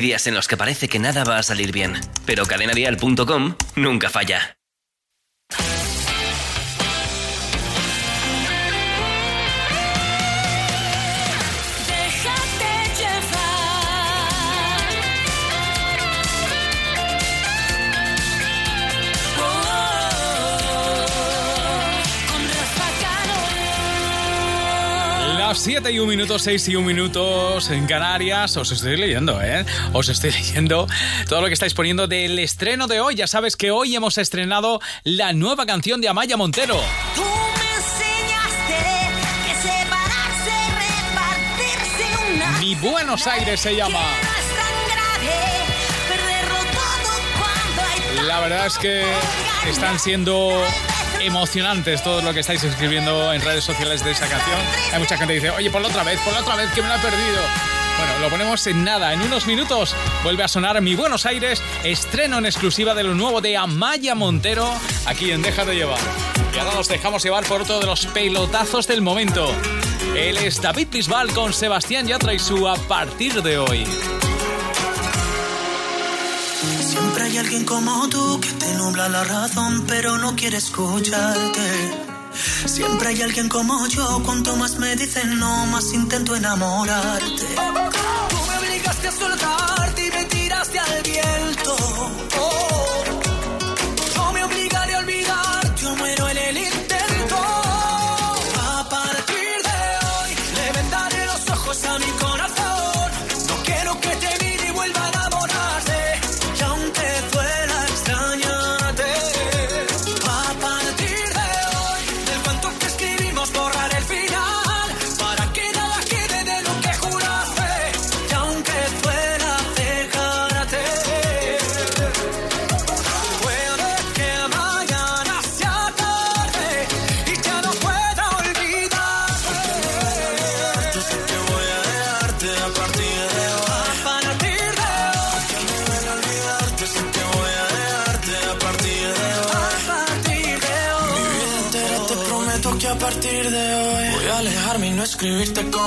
Días en los que parece que nada va a salir bien, pero cadenadial.com nunca falla. Las 7 y 1 minuto, 6 y 1 minutos en Canarias. Os estoy leyendo, ¿eh? Os estoy leyendo todo lo que estáis poniendo del estreno de hoy. Ya sabes que hoy hemos estrenado la nueva canción de Amaya Montero. Tú me enseñaste que separarse, repartirse una. Mi Buenos Aires se llama. La verdad es que están siendo emocionantes todo lo que estáis escribiendo en redes sociales de esa canción. Hay mucha gente que dice, oye, por la otra vez, por la otra vez, que me la he perdido. Bueno, lo ponemos en nada, en unos minutos vuelve a sonar Mi Buenos Aires, estreno en exclusiva de lo nuevo de Amaya Montero, aquí en Deja de Llevar. Y ahora nos dejamos llevar por otro de los pelotazos del momento. Él es David Bisbal con Sebastián Yatra y su A partir de hoy. Alguien como tú que te nubla la razón, pero no quiere escucharte. Siempre hay alguien como yo, cuanto más me dicen no, más intento enamorarte. Tú me obligaste a soltarte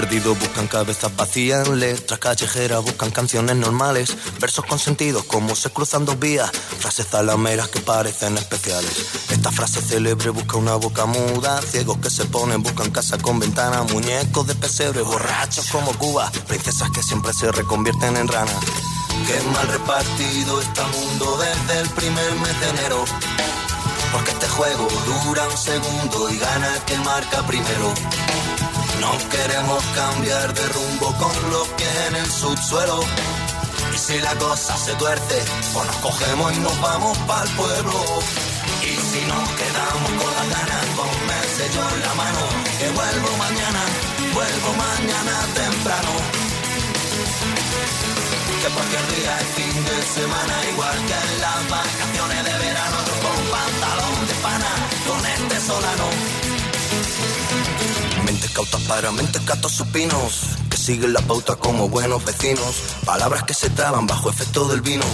perdidos buscan cabezas vacías, letras callejeras buscan canciones normales, versos con sentidos como se cruzan dos vías, frases zalameras que parecen especiales. Esta frase célebre busca una boca muda, ciegos que se ponen buscan casa con ventana, muñecos de pesebre, borrachos como Cuba, princesas que siempre se reconvierten en ranas. Qué mal repartido está el mundo desde el primer mes de enero. Porque este juego dura un segundo y gana el que marca primero. No queremos cambiar de rumbo con los pies en el subsuelo. Y si la cosa se tuerce, pues nos cogemos y nos vamos para el pueblo. Y si nos quedamos con las ganas, ponme el sello en la mano. Que vuelvo mañana, vuelvo mañana temprano. Que cualquier día es fin de semana, igual que en las vacaciones de verano, con pantalón de pana, con este solano. Cautas para mentes gatos supinos que siguen la pauta como buenos vecinos. Palabras que se traban bajo efecto del vino.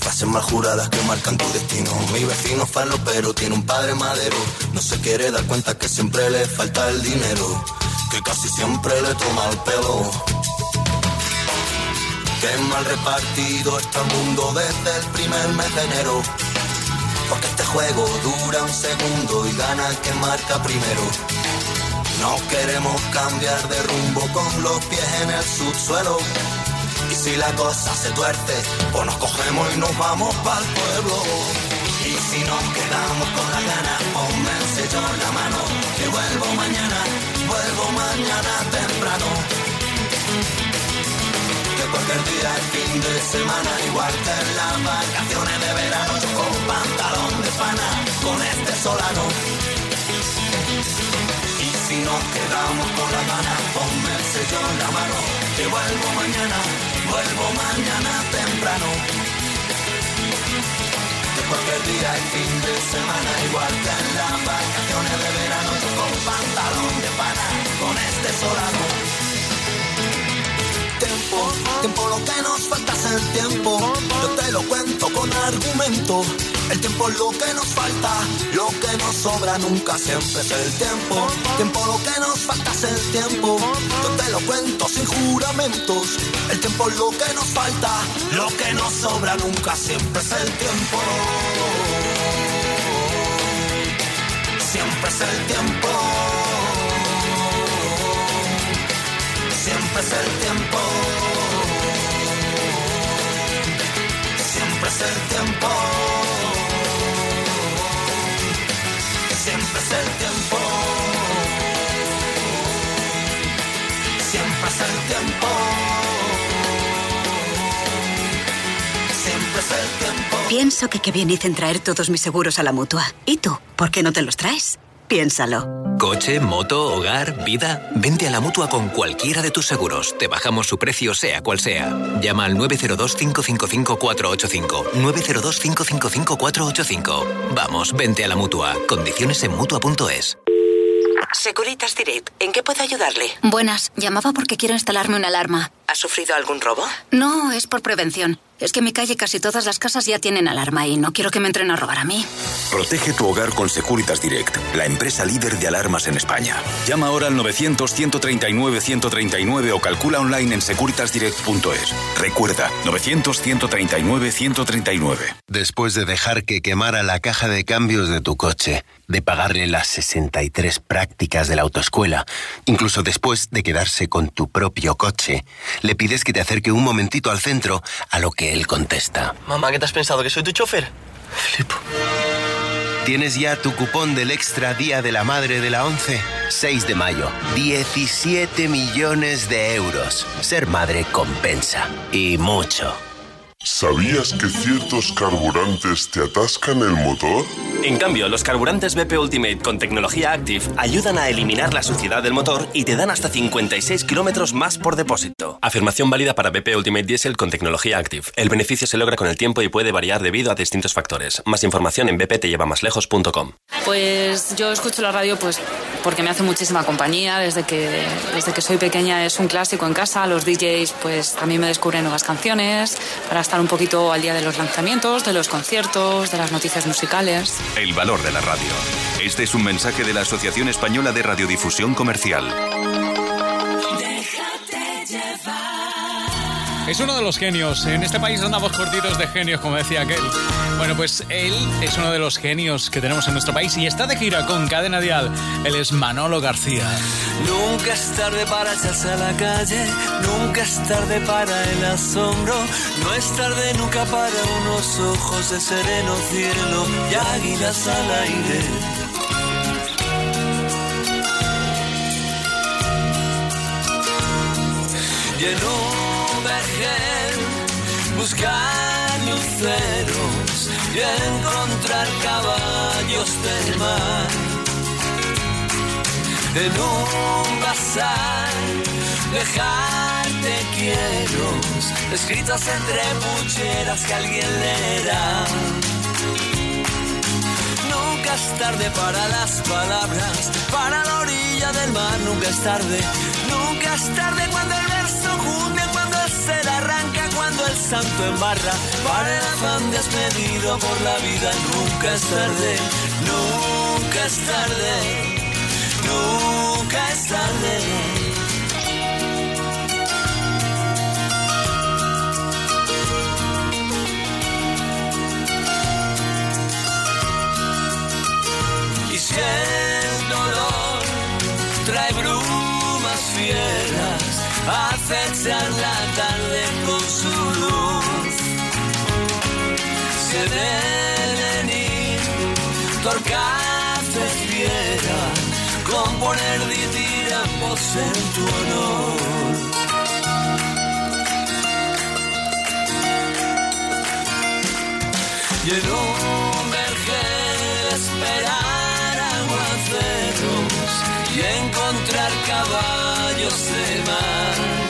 Frases mal juradas que marcan tu destino. Mi vecino falo, pero tiene un padre madero. No se quiere dar cuenta que siempre le falta el dinero. Que casi siempre le toma el pelo. Qué mal repartido está el mundo desde el primer mes de enero. Porque este juego dura un segundo y gana el que marca primero. No queremos cambiar de rumbo con los pies en el subsuelo. Y si la cosa se tuerce, pues nos cogemos y nos vamos para el pueblo. Y si nos quedamos con la gana, ponme el sello en la mano. Que vuelvo mañana, vuelvo mañana temprano. Que cualquier día es fin de semana, igual que en las vacaciones de verano. Yo con pantalón de pana, con este solano. Y nos quedamos con la gana, ponme el sello en la mano. Que vuelvo mañana, vuelvo mañana temprano. Cualquier día es fin de semana, igual que en las vacaciones de verano. Yo con pantalón de pana, con este solano. Tiempo, tiempo, lo que nos falta es el tiempo. Yo te lo cuento con argumento. El tiempo es lo que nos falta, lo que nos sobra nunca siempre es el tiempo. Tiempo, lo que nos falta es el tiempo. Yo te lo cuento sin juramentos. El tiempo es lo que nos falta, lo que nos sobra nunca siempre es el tiempo. Siempre es el tiempo. Es el tiempo. Siempre es el tiempo. Siempre es el tiempo. Siempre es el tiempo. Siempre es el tiempo. Pienso que qué bien dicen traer todos mis seguros a la mutua. ¿Y tú? ¿Por qué no te los traes? Piénsalo. Coche, moto, hogar, vida. Vente a la mutua con cualquiera de tus seguros. Te bajamos su precio, sea cual sea. Llama al 902-555-485. 902-555-485. Vamos, vente a la mutua. Condiciones en mutua.es. Securitas Direct, ¿en qué puedo ayudarle? Buenas, llamaba porque quiero instalarme una alarma. ¿Ha sufrido algún robo? No, es por prevención. Es que en mi calle casi todas las casas ya tienen alarma y no quiero que me entren a robar a mí. Protege tu hogar con Securitas Direct, la empresa líder de alarmas en España. Llama ahora al 900-139-139 o calcula online en securitasdirect.es. Recuerda, 900-139-139. Después de dejar que quemara la caja de cambios de tu coche, de pagarle las 63 prácticas de la autoescuela, incluso después de quedarse con tu propio coche, le pides que te acerque un momentito al centro, a lo que él contesta. Mamá, ¿qué te has pensado? ¿Que soy tu chofer? Flipo. ¿Tienes ya tu cupón del Extra Día de la Madre de la 11? 6 de mayo. 17 millones de euros. Ser madre compensa. Y mucho. ¿Sabías que ciertos carburantes te atascan el motor? En cambio, los carburantes BP Ultimate con tecnología Active ayudan a eliminar la suciedad del motor y te dan hasta 56 kilómetros más por depósito. Afirmación válida para BP Ultimate Diesel con tecnología Active. El beneficio se logra con el tiempo y puede variar debido a distintos factores. Más información en bptllevamaslejos.com. Pues yo escucho la radio pues porque me hace muchísima compañía. Desde que, desde que soy pequeña es un clásico en casa. Los DJs pues también me descubren nuevas canciones para estar un poquito al día de los lanzamientos, de los conciertos, de las noticias musicales. El valor de la radio. Este es un mensaje de la Asociación Española de Radiodifusión Comercial. Es uno de los genios. En este país andamos cortitos de genios, como decía aquel. Bueno, pues él es uno de los genios que tenemos en nuestro país y está de gira con Cadena Dial. Él es Manolo García. Nunca es tarde para echarse a la calle, nunca es tarde para el asombro, no es tarde nunca para unos ojos de sereno cielo y águilas al aire. Y vergel buscar luceros y encontrar caballos del mar. En un bazar dejarte quiero escritos entre pucheras que alguien leerá. Nunca es tarde para las palabras para la orilla del mar nunca es tarde. Nunca es tarde cuando el verso junte el ser arranca cuando el santo embarra para el afán despedido por la vida nunca es tarde nunca es tarde nunca es tarde. Si el dolor trae brumas fieras, acechan la tarde con su luz. Se deben ir torcaces fieras componer ditiramos en tu honor. Y en un vergel esperar aguaceros y encontrar caballos de mar.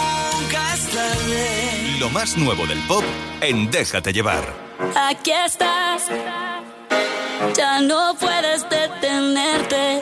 Lo más nuevo del pop en Déjate llevar. Aquí estás, ya no puedes detenerte.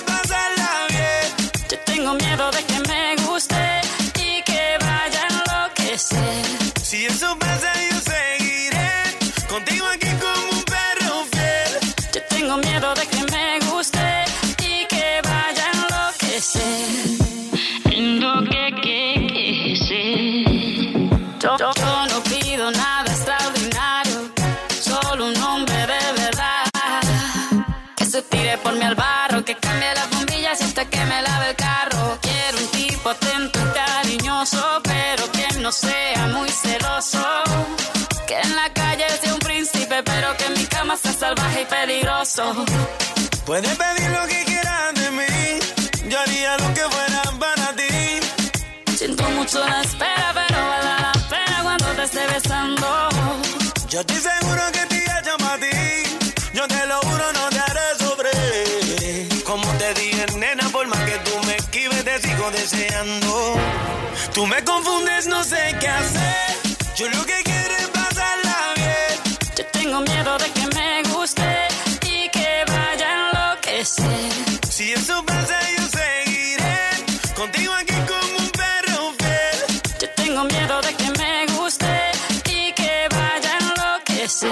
Puedes pedir lo que quieras de mí, yo haría lo que fuera para ti. Siento mucho la espera, pero vale la pena cuando te esté besando. Yo estoy seguro que te llamo a ti, yo te lo juro, no te haré sobre. Como te dije, nena, por más que tú me esquives, te sigo deseando. Tú me confundes, no sé qué hacer. Yo lo que quiero es pasarla bien. Yo tengo miedo de que Si eso pasa, yo seguiré contigo aquí como un perro fiel. Yo tengo miedo de que me guste y que vaya a enloquecer.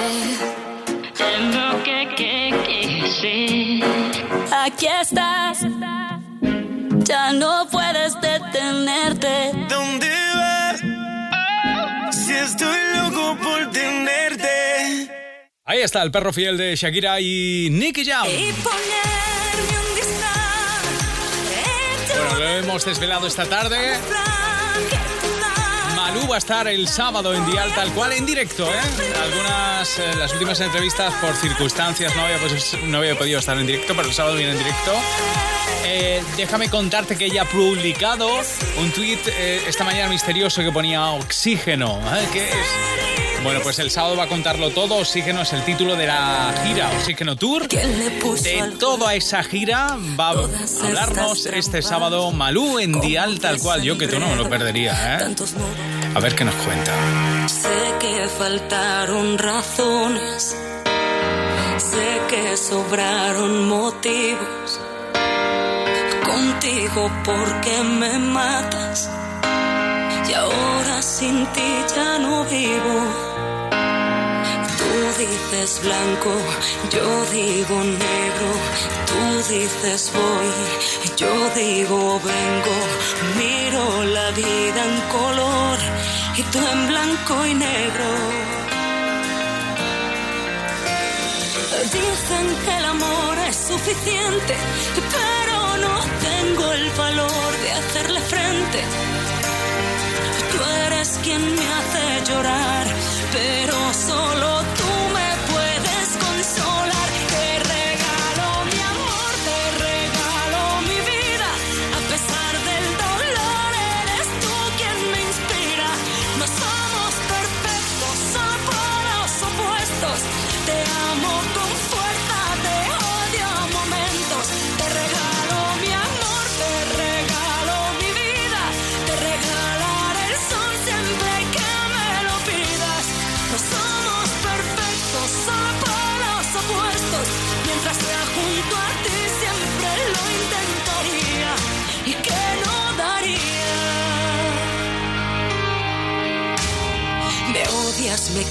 Tengo que, que, que, sí. Aquí estás. Ya no puedes detenerte. ¿Dónde vas? Si estoy loco por tenerte. Ahí está el perro fiel de Shakira y Nicky Jam. Bueno, lo hemos desvelado esta tarde. Malú va a estar el sábado en Dial tal cual en directo, ¿eh? Algunas, eh, las últimas entrevistas por circunstancias no había, pues, no había podido estar en directo, pero el sábado viene en directo. Eh, déjame contarte que ella ha publicado un tuit eh, esta mañana misterioso que ponía oxígeno. ¿Qué es? Bueno, pues el sábado va a contarlo todo. Oxígeno es el título de la gira Oxígeno Tour. De toda esa gira va a hablarnos este sábado Malú en Dial tal cual. Yo que tú no me lo perdería, ¿eh? A ver qué nos cuenta. Sé que faltaron razones, sé que sobraron motivos. Contigo porque me matas y ahora sin ti ya no vivo. Tú dices blanco, yo digo negro, tú dices voy, yo digo vengo, miro la vida en color y tú en blanco y negro. Dicen que el amor es suficiente, pero no tengo el valor de hacerle frente. Eres quien me hace llorar, pero solo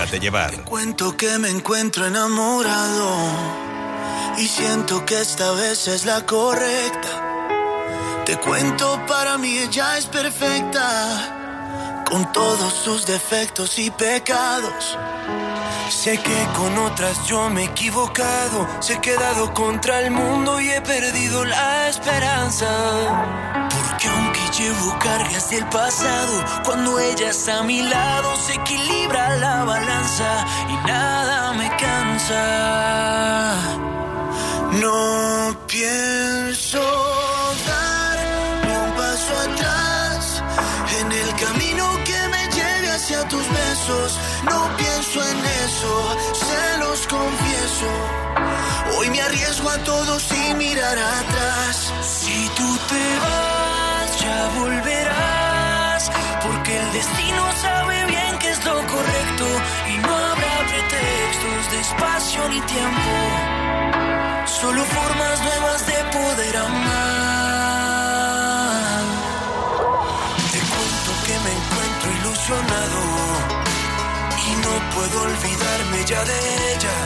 Déjate llevar. Cuento que me encuentro enamorado y siento que esta vez es la correcta. Te cuento, para mí ella es perfecta, con todos sus defectos y pecados. Sé que con otras yo me he equivocado, se he quedado contra el mundo y he perdido la esperanza. Porque llevo cargas del pasado, cuando ella está a mi lado se equilibra la balanza y nada me cansa. No pienso dar un paso atrás en el camino que me lleve hacia tus besos. No pienso en eso, se los confieso. Hoy me arriesgo a todo sin mirar atrás. Si tú te vas, volverás. Porque el destino sabe bien que es lo correcto. Y no habrá pretextos de espacio ni tiempo. Solo formas nuevas de poder amar. Te cuento que me encuentro ilusionado y no puedo olvidarme ya de ella.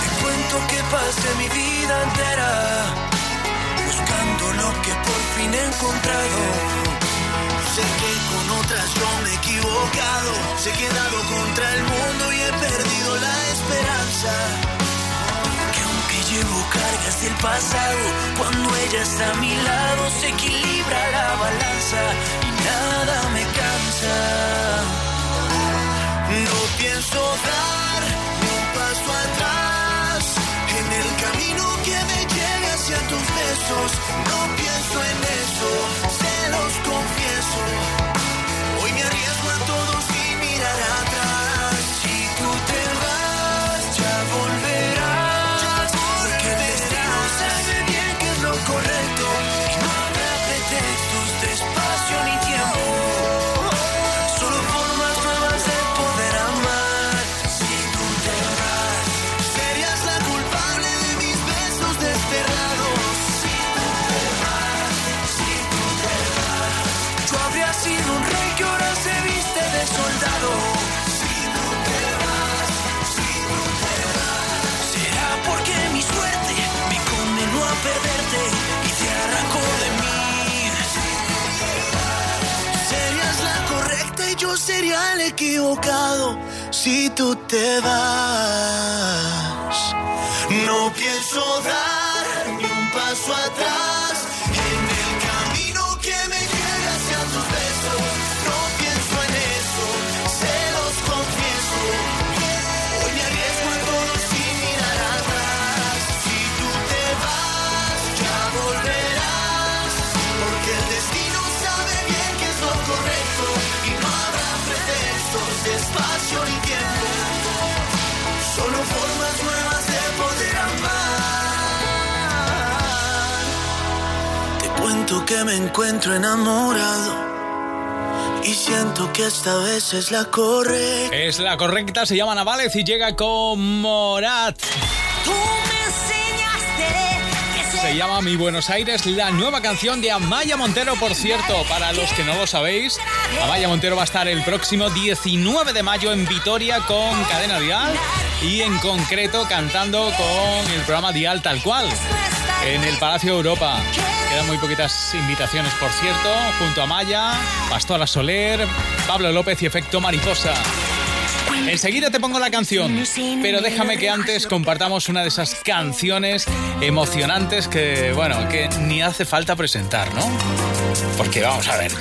Te cuento que pasé mi vida entera lo que por fin he encontrado. Sé que con otras yo me he equivocado, se he quedado contra el mundo y he perdido la esperanza. Que aunque llevo cargas del pasado, cuando ella está a mi lado se equilibra la balanza y nada me cansa. No No pienso en equivocado si tú te vas. No pienso dar que me encuentro enamorado. Y siento que esta vez es la correcta. Es la correcta, se llama Navales y llega con Morat. Tú me enseñaste que Se llama Mi Buenos Aires, la nueva canción de Amaya Montero, por cierto, para los que no lo sabéis. Amaya Montero va a estar el próximo 19 de mayo en Vitoria con Cadena Dial y en concreto cantando con el programa Dial tal cual en el Palacio Europa. Quedan muy poquitas invitaciones, por cierto, junto a Maya, Pastora Soler, Pablo López y Efecto Mariposa. Enseguida te pongo la canción, pero déjame que antes compartamos una de esas canciones emocionantes que, bueno, que ni hace falta presentar, ¿no? Porque vamos a ver,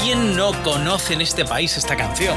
¿quién no conoce en este país esta canción?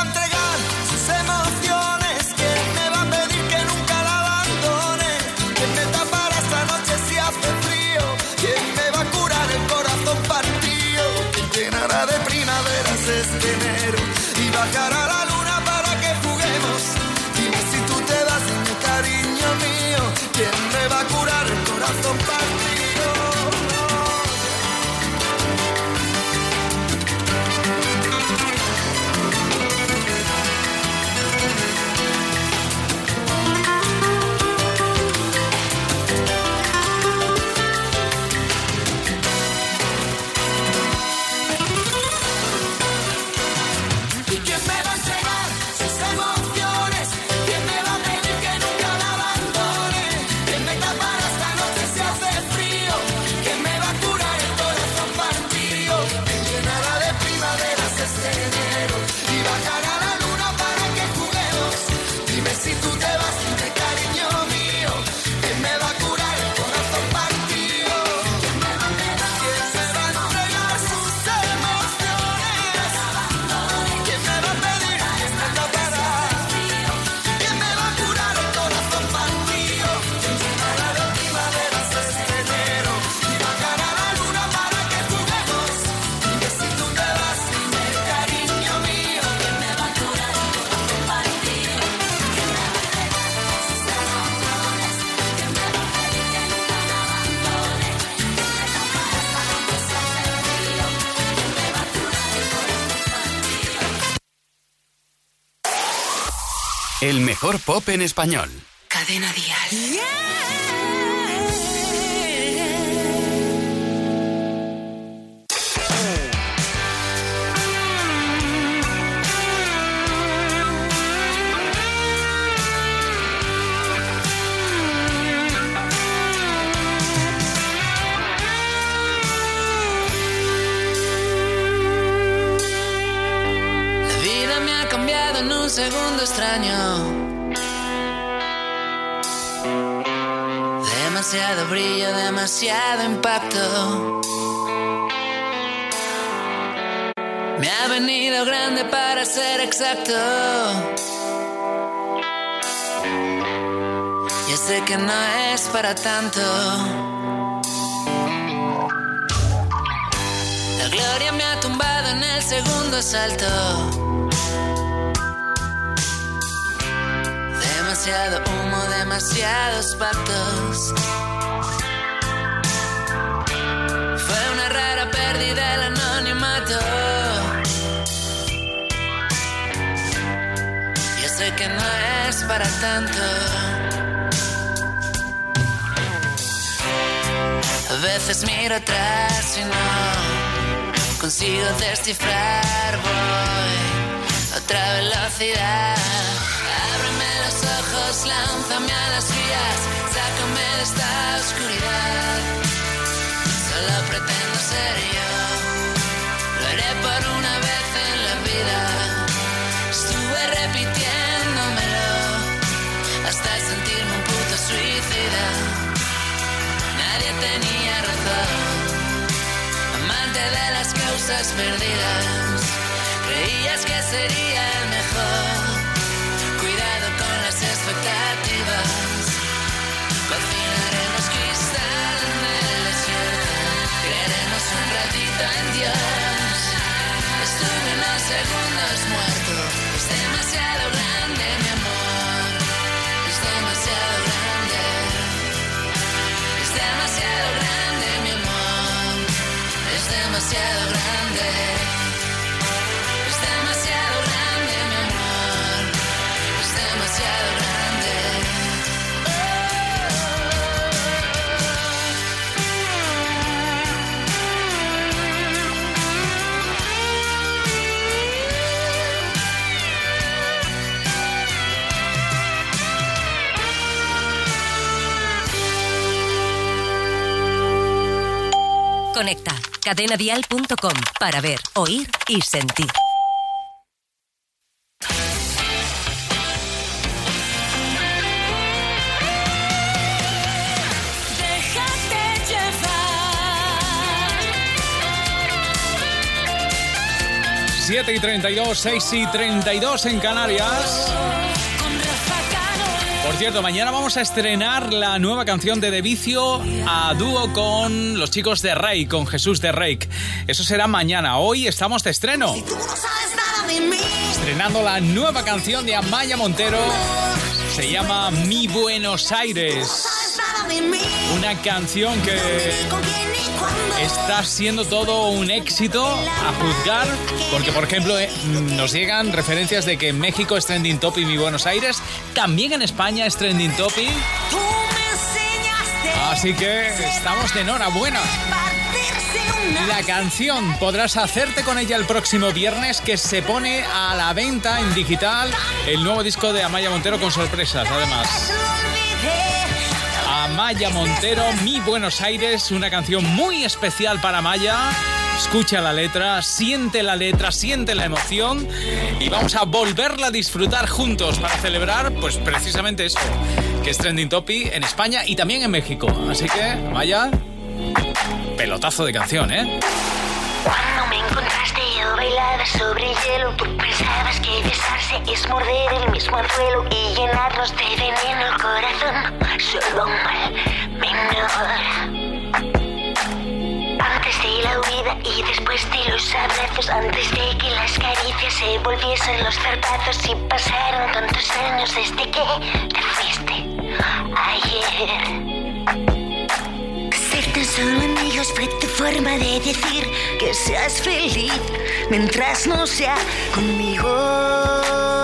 Y bajará la luna para que juguemos. Dime si tú te vas, dime cariño mío. ¿Quién me va a curar el corazón partido? Mejor pop en español. Cadena Dial. La vida me ha cambiado en un segundo extraño. Brillo, demasiado impacto. Me ha venido grande para ser exacto. Ya sé que no es para tanto. La gloria me ha tumbado en el segundo asalto. Demasiado humo, demasiados pactos. Que no es para tanto. A veces miro atrás y no consigo descifrar. Voy a otra velocidad. Ábreme los ojos, lánzame a las vías, sácame de esta oscuridad. Solo pretendo ser yo. Lo haré por una vez en la vida. Suicida. Nadie tenía razón. Amante de las causas perdidas. Creías que sería el mejor. Cuidado con las expectativas. Cristal en el desierto. Creeremos un ratito en Dios. Estuve unos segundos muerto. Conecta cadenadial.com para ver, oír y sentir. 7 y 32, 6 y 32 en Canarias. Por cierto, mañana vamos a estrenar la nueva canción de De Vicio a dúo con los chicos de Rey, con Jesús de Rey. Eso será mañana. Hoy estamos de estreno. Estrenando la nueva canción de Amaya Montero. Se llama Mi Buenos Aires. Una canción que está siendo todo un éxito a juzgar, porque por ejemplo eh, nos llegan referencias de que México es trending topic mi Buenos Aires, también en España es trending topic, así que estamos de enhorabuena. La canción podrás hacerte con ella el próximo viernes que se pone a la venta en digital el nuevo disco de Amaya Montero con sorpresas además. Amaya Montero, Mi Buenos Aires, una canción muy especial para Amaya. Escucha la letra, siente la letra, siente la emoción y vamos a volverla a disfrutar juntos para celebrar, pues precisamente eso, que es Trending Topic en España y también en México. Así que, Amaya, pelotazo de canción, ¿eh? Cuando me encontraste yo bailaba sobre el hielo Tú pensabas que besarse es morder el mismo anzuelo Y llenarnos de veneno el corazón Solo menor Antes de la huida y después de los abrazos Antes de que las caricias se volviesen los zarpazos Y pasaron tantos años desde que te fuiste. Ayer. Ser tan solo amigos fue tu forma de decir que seas feliz mientras no sea conmigo.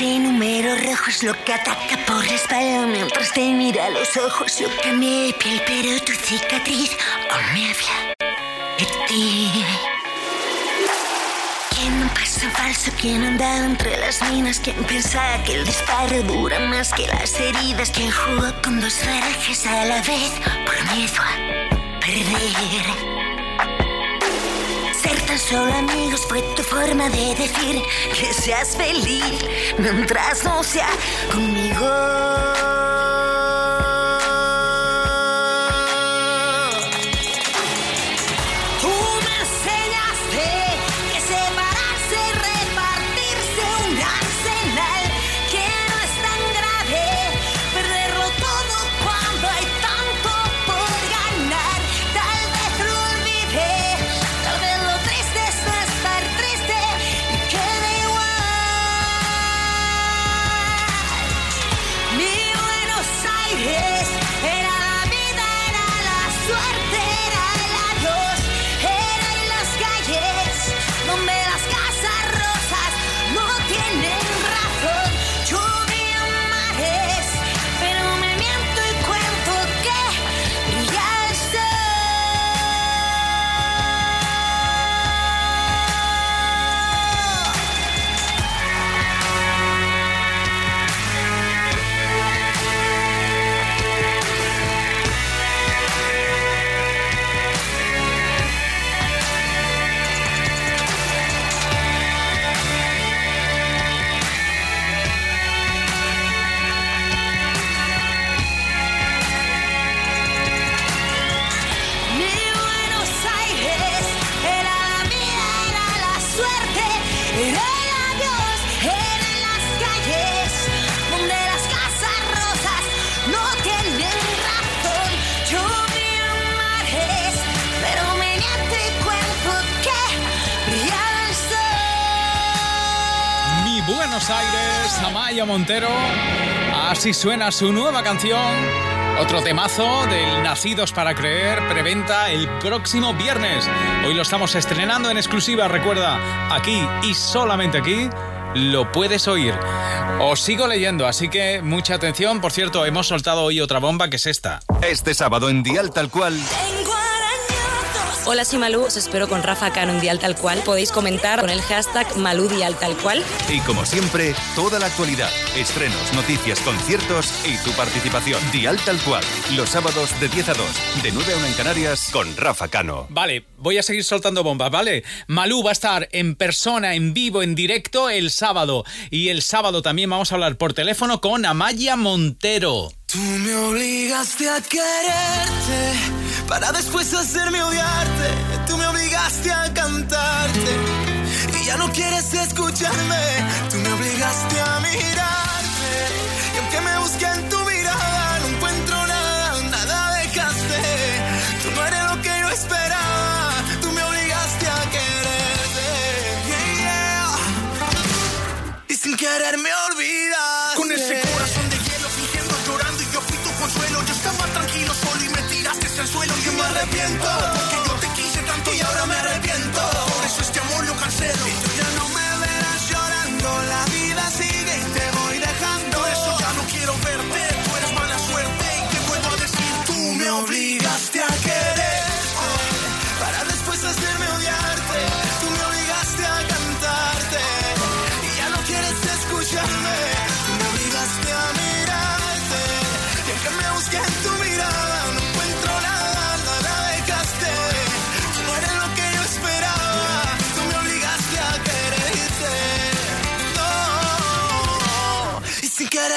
Sueños y números rojos, lo que ataca por la espalda mientras te mira a los ojos. Yo cambié de piel, pero tu cicatriz aún me habla de ti. ¿Quién no pasa falso? ¿Quién andaba entre las minas? ¿Quién pensaba que el disparo dura más que las heridas? ¿Quién jugó con dos barajas a la vez por miedo a perder? Ser tan solo amigos fue tu forma de decir que seas feliz mientras no sea conmigo. Suena su nueva canción. Otro temazo del Nacidos para Creer, preventa el próximo viernes. Hoy lo estamos estrenando en exclusiva, recuerda, aquí y solamente aquí lo puedes oír. Os sigo leyendo, así que mucha atención. Por cierto, hemos soltado hoy otra bomba que es esta. Este sábado en Dial Tal Cual. Hola, soy Malú. Os espero con Rafa Cano en Dial Tal Cual. Podéis comentar con el hashtag Malú Dial Tal Cual. Y como siempre, toda la actualidad, estrenos, noticias, conciertos y tu participación. Dial Tal Cual. Los sábados de 10 a 2, de 9 a 1 en Canarias, con Rafa Cano. Vale, voy a seguir soltando bombas, ¿vale? Malú va a estar en persona, en vivo, en directo el sábado. Y el sábado también vamos a hablar por teléfono con Amaya Montero. Tú me obligaste a quererte para después hacerme odiarte. Tú me obligaste a cantarte y ya no quieres escucharme. Tú me obligaste a mirarte y aunque me busque en tu mirada no encuentro nada, nada dejaste. Tú no eres lo que yo esperaba. Tú me obligaste a quererte. Y sin querer me olvidas. Con ese corazón de hielo fingiendo llorando y yo fui tu consuelo. Yo estaba tranquilo solo y me tiraste al suelo. Yo me arrepiento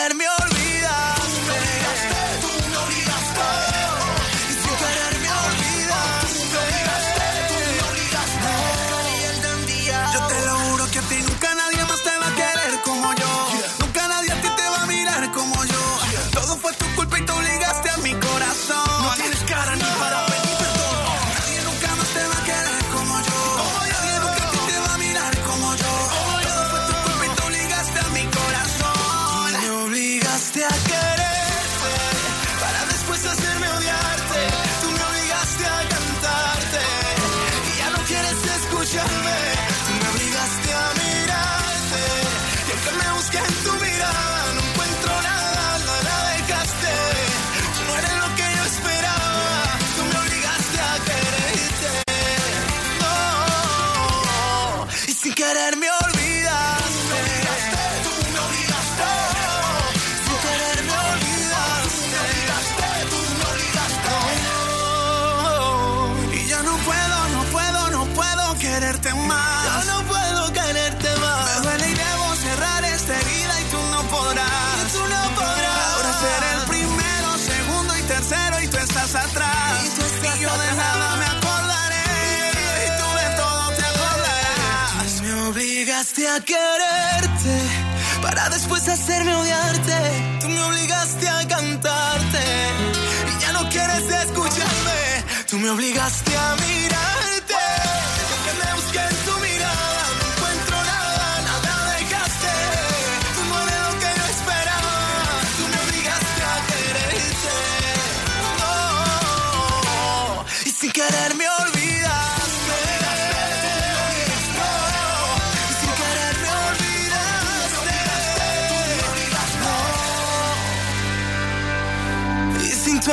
sin querer hacerme odiarte. Tú me obligaste a cantarte y ya no quieres escucharme. Tú me obligaste a mirarte.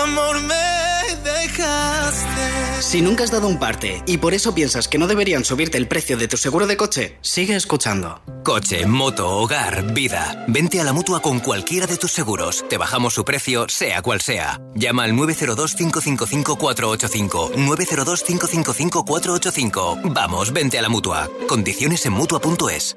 Amor me dejaste. Si nunca has dado un parte y por eso piensas que no deberían subirte el precio de tu seguro de coche, sigue escuchando. Coche, moto, hogar, vida. Vente a la mutua con cualquiera de tus seguros. Te bajamos su precio, sea cual sea. Llama al 902-555-485. 902-555-485. Vamos, vente a la mutua. Condiciones en mutua.es.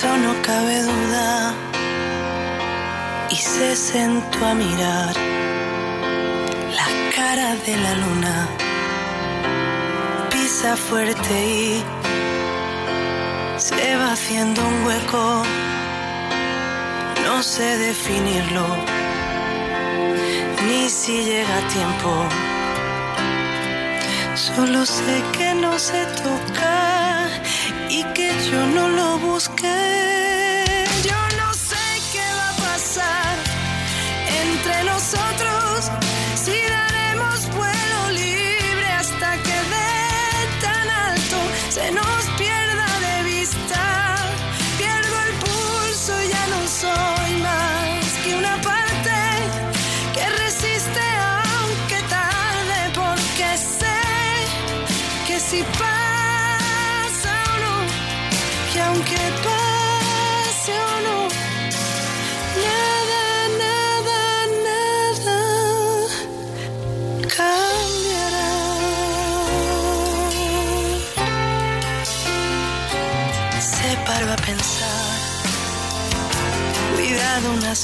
Eso no cabe duda. Y se sentó a mirar la cara de la luna. Pisa fuerte y se va haciendo un hueco. No sé definirlo, ni si llega a tiempo. Solo sé que no se toca y que yo no lo busqué.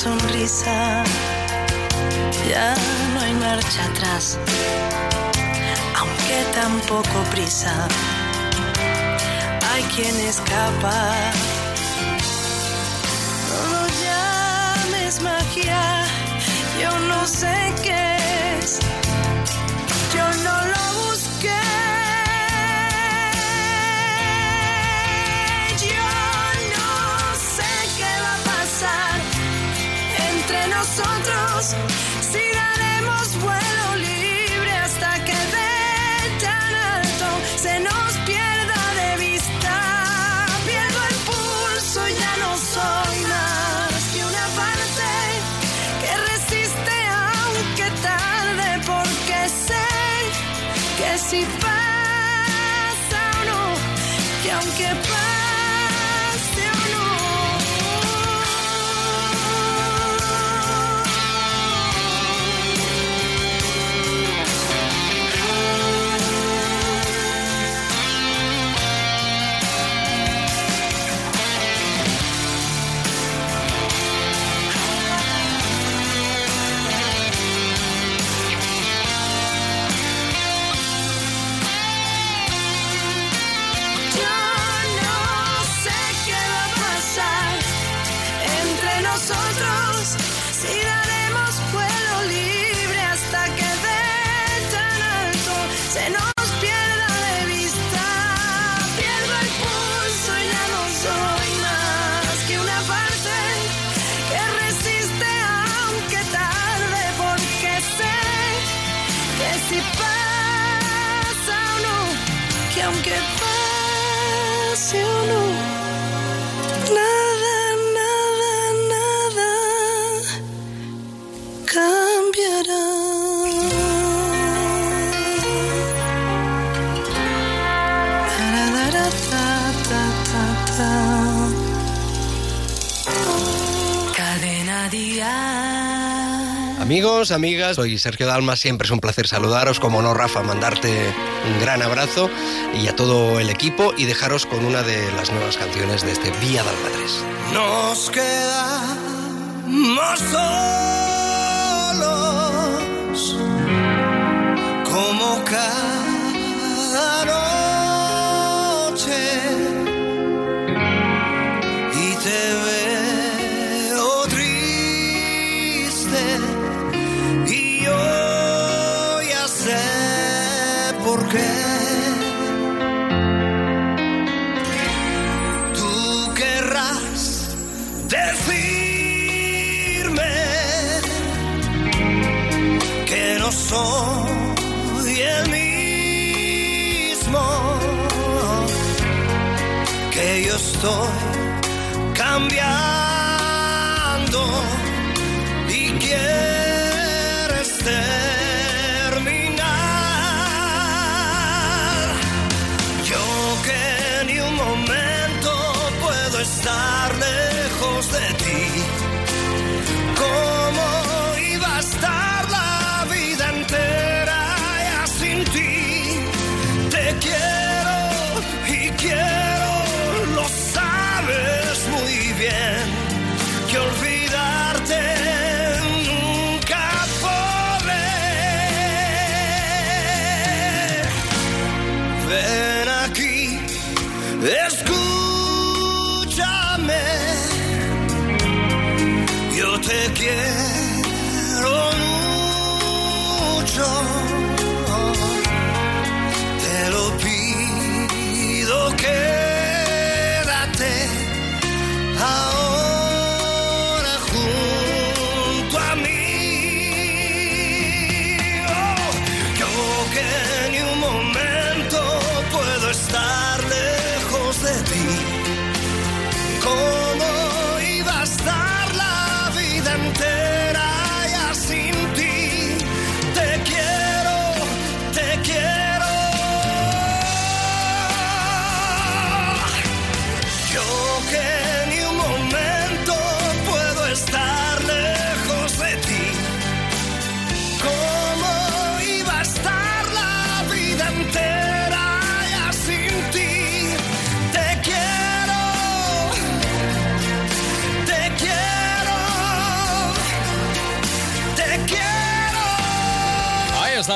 Sonrisa, ya no hay marcha atrás aunque tampoco prisa. Hay quien escapa. No lo llames magia, yo no sé qué es. Amigos, amigas, soy Sergio Dalma, siempre es un placer saludaros, como no Rafa, mandarte un gran abrazo y a todo el equipo y dejaros con una de las nuevas canciones de este Vía Dalma 3. Nos quedamos solos como cada noche no soy el mismo, que yo estoy cambiando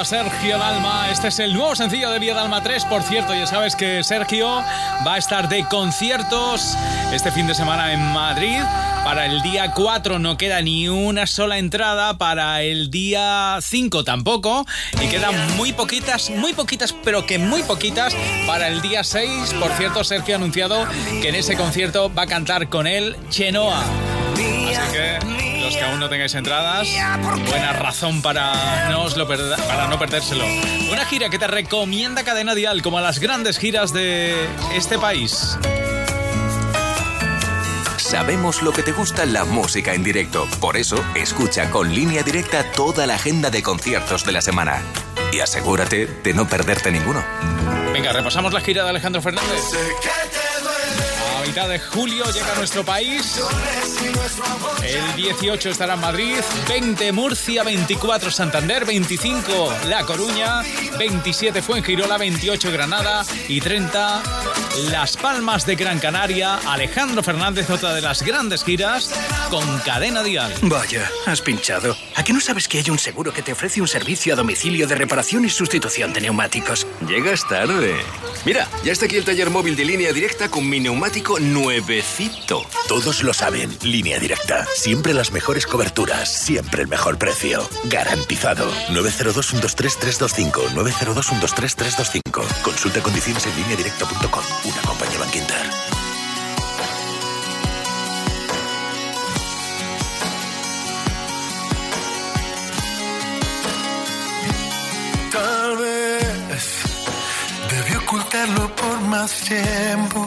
Sergio Dalma. Este es el nuevo sencillo de Vía Dalma 3. Por cierto, ya sabes que Sergio va a estar de conciertos este fin de semana en Madrid. Para el día 4 no queda ni una sola entrada, para el día 5 tampoco, y quedan muy poquitas, muy poquitas, pero que muy poquitas para el día 6. Por cierto, Sergio ha anunciado que en ese concierto va a cantar con él Chenoa. Así que los que aún no tengáis entradas, buena razón para no, os lo perda- para no perdérselo. Una gira que te recomienda Cadena Dial, como las grandes giras de este país. Sabemos lo que te gusta la música en directo. Por eso, escucha con línea directa toda la agenda de conciertos de la semana. Y asegúrate de no perderte ninguno. Venga, repasamos la gira de Alejandro Fernández. A mitad de julio llega a nuestro país. El 18 estará en Madrid, 20 Murcia, 24 Santander, 25 La Coruña, 27 Fuengirola, 28 Granada y 30 Las Palmas de Gran Canaria. Alejandro Fernández, otra de las grandes giras con Cadena Dial. Vaya, has pinchado. ¿A qué no sabes que hay un seguro que te ofrece un servicio a domicilio de reparación y sustitución de neumáticos? Llegas tarde. Mira, ya está aquí el taller móvil de línea directa con mi neumático nuevecito. Todos lo saben, línea directa. Siempre las mejores coberturas, siempre el mejor precio. Garantizado. 902-123-325. 902-123-325. Consulta condiciones en línea directa.com. Una compañía Banquinter. Tal vez debí ocultarlo por más tiempo.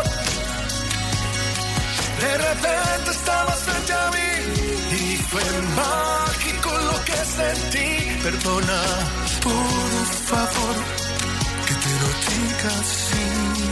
De repente estabas frente a mí y fue mágico lo que sentí. Perdona, por favor, que te lo diga así.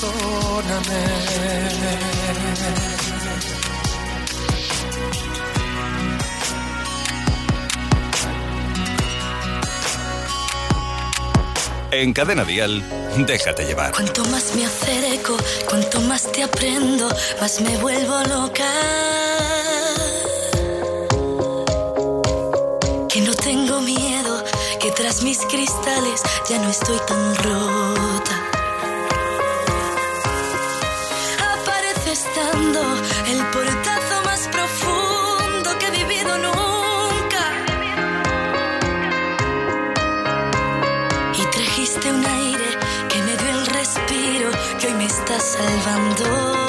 Perdóname. En Cadena Dial, déjate llevar. Cuanto más me acerco, cuanto más te aprendo, más me vuelvo loca. Que no tengo miedo, que tras mis cristales ya no estoy tan rota. Salvando.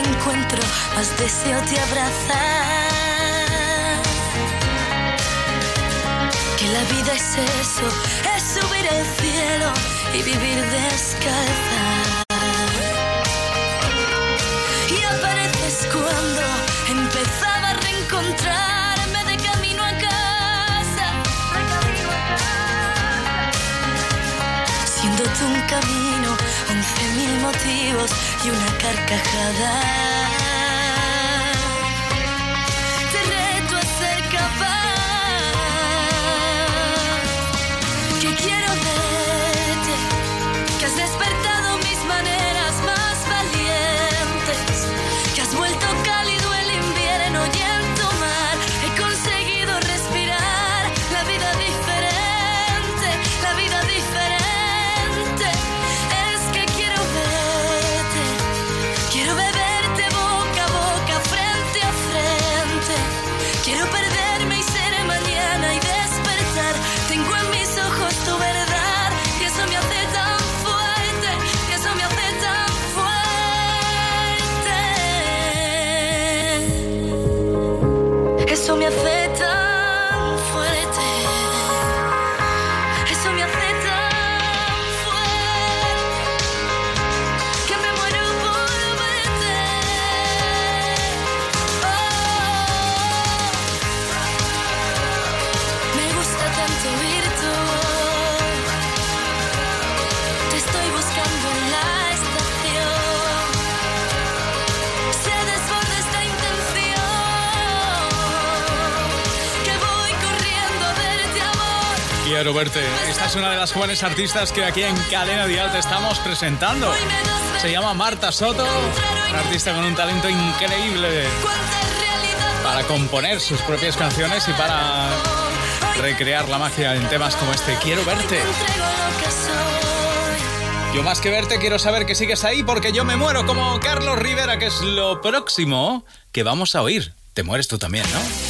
Encuentro, más deseo te abrazar. Que la vida es eso, es subir al cielo y vivir descalza. Y apareces cuando empezaba a reencontrarme de camino a casa. Siendo tú un camino, y una carcajada. Verte. Esta es una de las jóvenes artistas que aquí en Cadena Dial te estamos presentando. Se llama Marta Soto, una artista con un talento increíble para componer sus propias canciones y para recrear la magia en temas como este. Quiero verte. Yo más que verte quiero saber que sigues ahí porque yo me muero como Carlos Rivera, que es lo próximo que vamos a oír. Te mueres tú también, ¿no?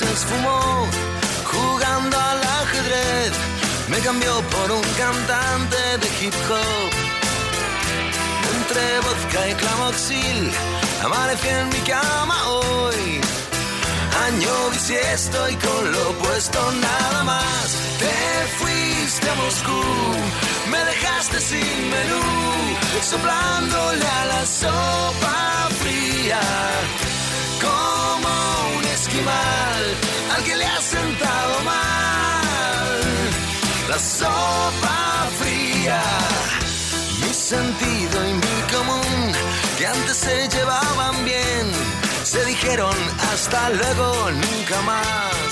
se esfumó jugando al ajedrez. Me cambió por un cantante de hip hop. Entre vodka y clamoxil, amanecí en mi cama hoy. Año bisiesto y con lo puesto nada más. Te fuiste a Moscú, me dejaste sin menú, soplándole a la sopa fría. Al que le ha sentado mal la sopa fría. Mi sentido y mi común, que antes se llevaban bien, se dijeron hasta luego, nunca más.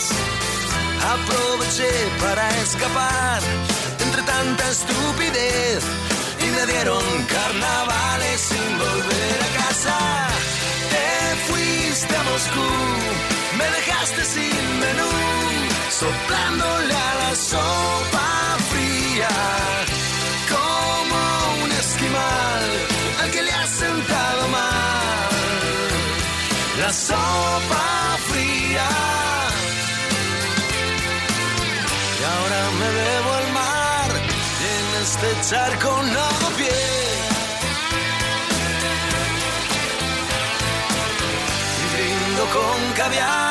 Aproveché para escapar entre tanta estupidez y me dieron carnavales sin volver a casa. Te fuiste a Moscú, dejaste sin menú, soplándole a la sopa fría, como un esquimal al que le ha sentado mal la sopa fría. Y ahora me bebo el mar en este charco no pie. Y brindo con caviar